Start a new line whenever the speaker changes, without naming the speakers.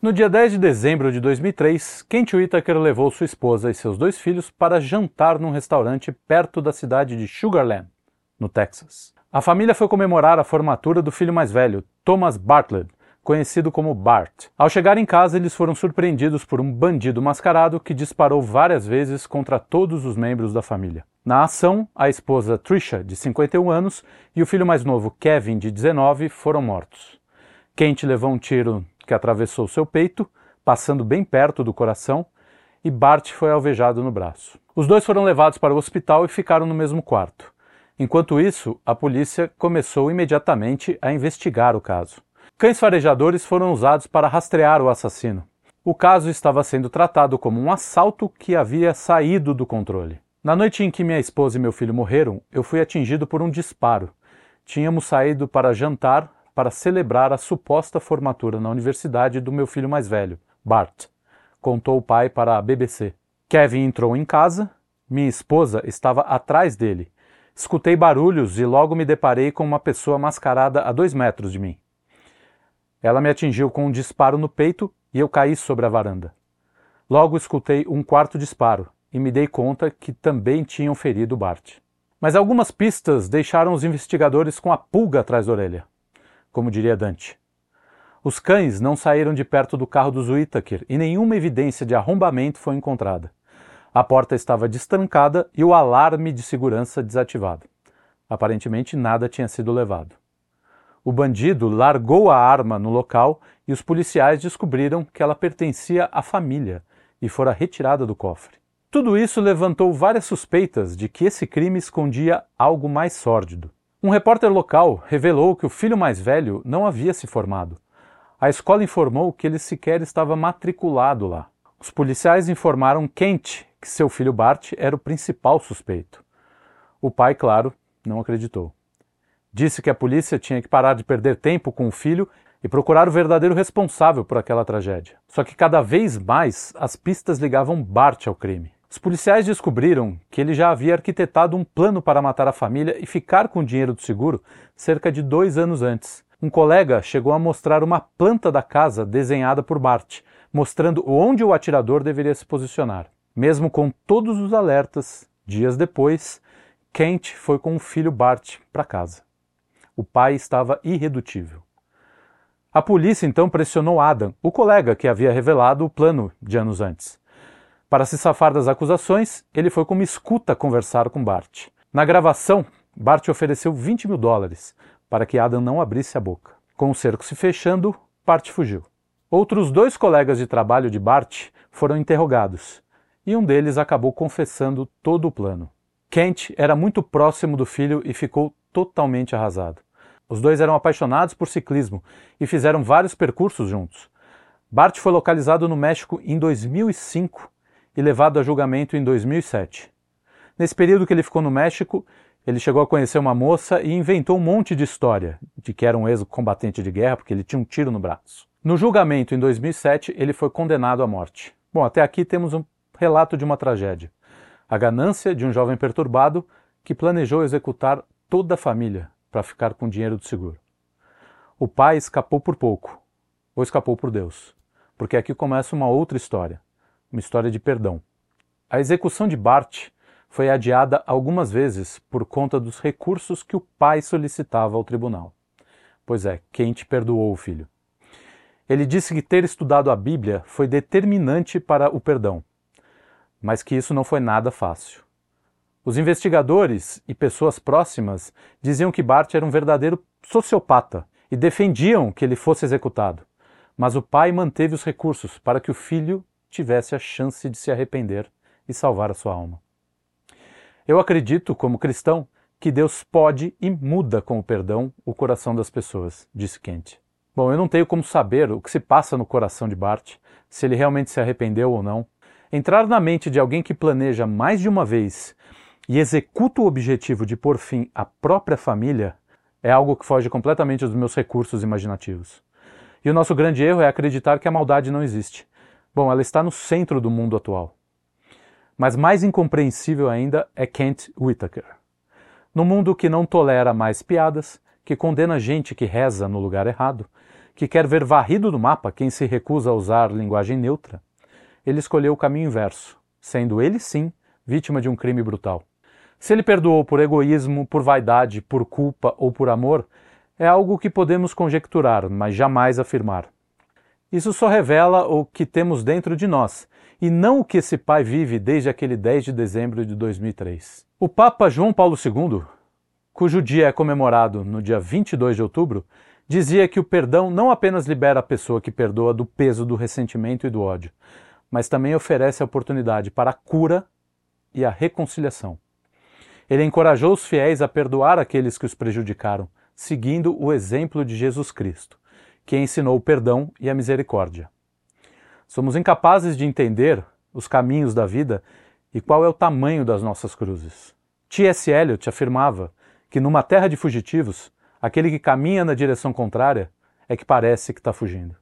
No dia 10 de dezembro de 2003, Kent Whittaker levou sua esposa e seus dois filhos para jantar num restaurante perto da cidade de Sugarland, no Texas. A família foi comemorar a formatura do filho mais velho, Thomas Bartlett, conhecido como Bart. Ao chegar em casa, eles foram surpreendidos por um bandido mascarado que disparou várias vezes contra todos os membros da família. Na ação, a esposa Trisha, de 51 anos, e o filho mais novo, Kevin, de 19, foram mortos. Kent levou um tiro que atravessou seu peito, passando bem perto do coração, e Bart foi alvejado no braço. Os dois foram levados para o hospital e ficaram no mesmo quarto. Enquanto isso, a polícia começou imediatamente a investigar o caso. Cães farejadores foram usados para rastrear o assassino. O caso estava sendo tratado como um assalto que havia saído do controle. Na noite em que minha esposa e meu filho morreram, eu fui atingido por um disparo. Tínhamos saído para jantar para celebrar a suposta formatura na universidade do meu filho mais velho, Bart, contou o pai para a BBC. Kevin entrou em casa, minha esposa estava atrás dele. Escutei barulhos e logo me deparei com uma pessoa mascarada a dois metros de mim. Ela me atingiu com um disparo no peito e eu caí sobre a varanda. Logo escutei um quarto disparo e me dei conta que também tinham ferido Bart. Mas algumas pistas deixaram os investigadores com a pulga atrás da orelha como diria Dante. Os cães não saíram de perto do carro dos Whittaker e nenhuma evidência de arrombamento foi encontrada. A porta estava destrancada e o alarme de segurança desativado. Aparentemente nada tinha sido levado. O bandido largou a arma no local e os policiais descobriram que ela pertencia à família e fora retirada do cofre. Tudo isso levantou várias suspeitas de que esse crime escondia algo mais sórdido. Um repórter local revelou que o filho mais velho não havia se formado. A escola informou que ele sequer estava matriculado lá. Os policiais informaram Kent que seu filho Bart era o principal suspeito. O pai, claro, não acreditou. Disse que a polícia tinha que parar de perder tempo com o filho e procurar o verdadeiro responsável por aquela tragédia. Só que cada vez mais as pistas ligavam Bart ao crime. Os policiais descobriram que ele já havia arquitetado um plano para matar a família e ficar com o dinheiro do seguro cerca de dois anos antes. Um colega chegou a mostrar uma planta da casa desenhada por Bart, mostrando onde o atirador deveria se posicionar. Mesmo com todos os alertas, dias depois, Kent foi com o filho Bart para casa. O pai estava irredutível. A polícia então pressionou Adam, o colega que havia revelado o plano de anos antes. Para se safar das acusações, ele foi como escuta conversar com Bart. Na gravação, Bart ofereceu 20 mil dólares para que Adam não abrisse a boca. Com o cerco se fechando, Bart fugiu. Outros dois colegas de trabalho de Bart foram interrogados e um deles acabou confessando todo o plano. Kent era muito próximo do filho e ficou totalmente arrasado. Os dois eram apaixonados por ciclismo e fizeram vários percursos juntos. Bart foi localizado no México em 2005 e levado a julgamento em 2007. Nesse período que ele ficou no México, ele chegou a conhecer uma moça e inventou um monte de história de que era um ex-combatente de guerra porque ele tinha um tiro no braço. No julgamento em 2007, ele foi condenado à morte. Bom, até aqui temos um relato de uma tragédia. A ganância de um jovem perturbado que planejou executar toda a família para ficar com o dinheiro do seguro. O pai escapou por pouco, ou escapou por Deus, porque aqui começa uma outra história uma história de perdão. A execução de Bart foi adiada algumas vezes por conta dos recursos que o pai solicitava ao tribunal. Pois é, Kent perdoou o filho. Ele disse que ter estudado a Bíblia foi determinante para o perdão, mas que isso não foi nada fácil. Os investigadores e pessoas próximas diziam que Bart era um verdadeiro sociopata e defendiam que ele fosse executado. Mas o pai manteve os recursos para que o filho tivesse a chance de se arrepender e salvar a sua alma. Eu acredito, como cristão, que Deus pode e muda com o perdão o coração das pessoas, disse Kent. Bom, eu não tenho como saber o que se passa no coração de Bart, se ele realmente se arrependeu ou não. Entrar na mente de alguém que planeja mais de uma vez e executa o objetivo de pôr fim à própria família é algo que foge completamente dos meus recursos imaginativos. E o nosso grande erro é acreditar que a maldade não existe. Bom, ela está no centro do mundo atual. Mas mais incompreensível ainda é Kent Whittaker. No mundo que não tolera mais piadas, que condena gente que reza no lugar errado, que quer ver varrido do mapa quem se recusa a usar linguagem neutra, ele escolheu o caminho inverso, sendo ele sim vítima de um crime brutal. Se ele perdoou por egoísmo, por vaidade, por culpa ou por amor, é algo que podemos conjecturar, mas jamais afirmar. Isso só revela o que temos dentro de nós, e não o que esse pai vive desde aquele 10 de dezembro de 2003. O Papa João Paulo II, cujo dia é comemorado no dia 22 de outubro, dizia que o perdão não apenas libera a pessoa que perdoa do peso do ressentimento e do ódio, mas também oferece a oportunidade para a cura e a reconciliação. Ele encorajou os fiéis a perdoar aqueles que os prejudicaram, seguindo o exemplo de Jesus Cristo, que ensinou o perdão e a misericórdia. Somos incapazes de entender os caminhos da vida e qual é o tamanho das nossas cruzes. T.S. Eliot afirmava que numa terra de fugitivos, Aquele que caminha na direção contrária é que parece que está fugindo.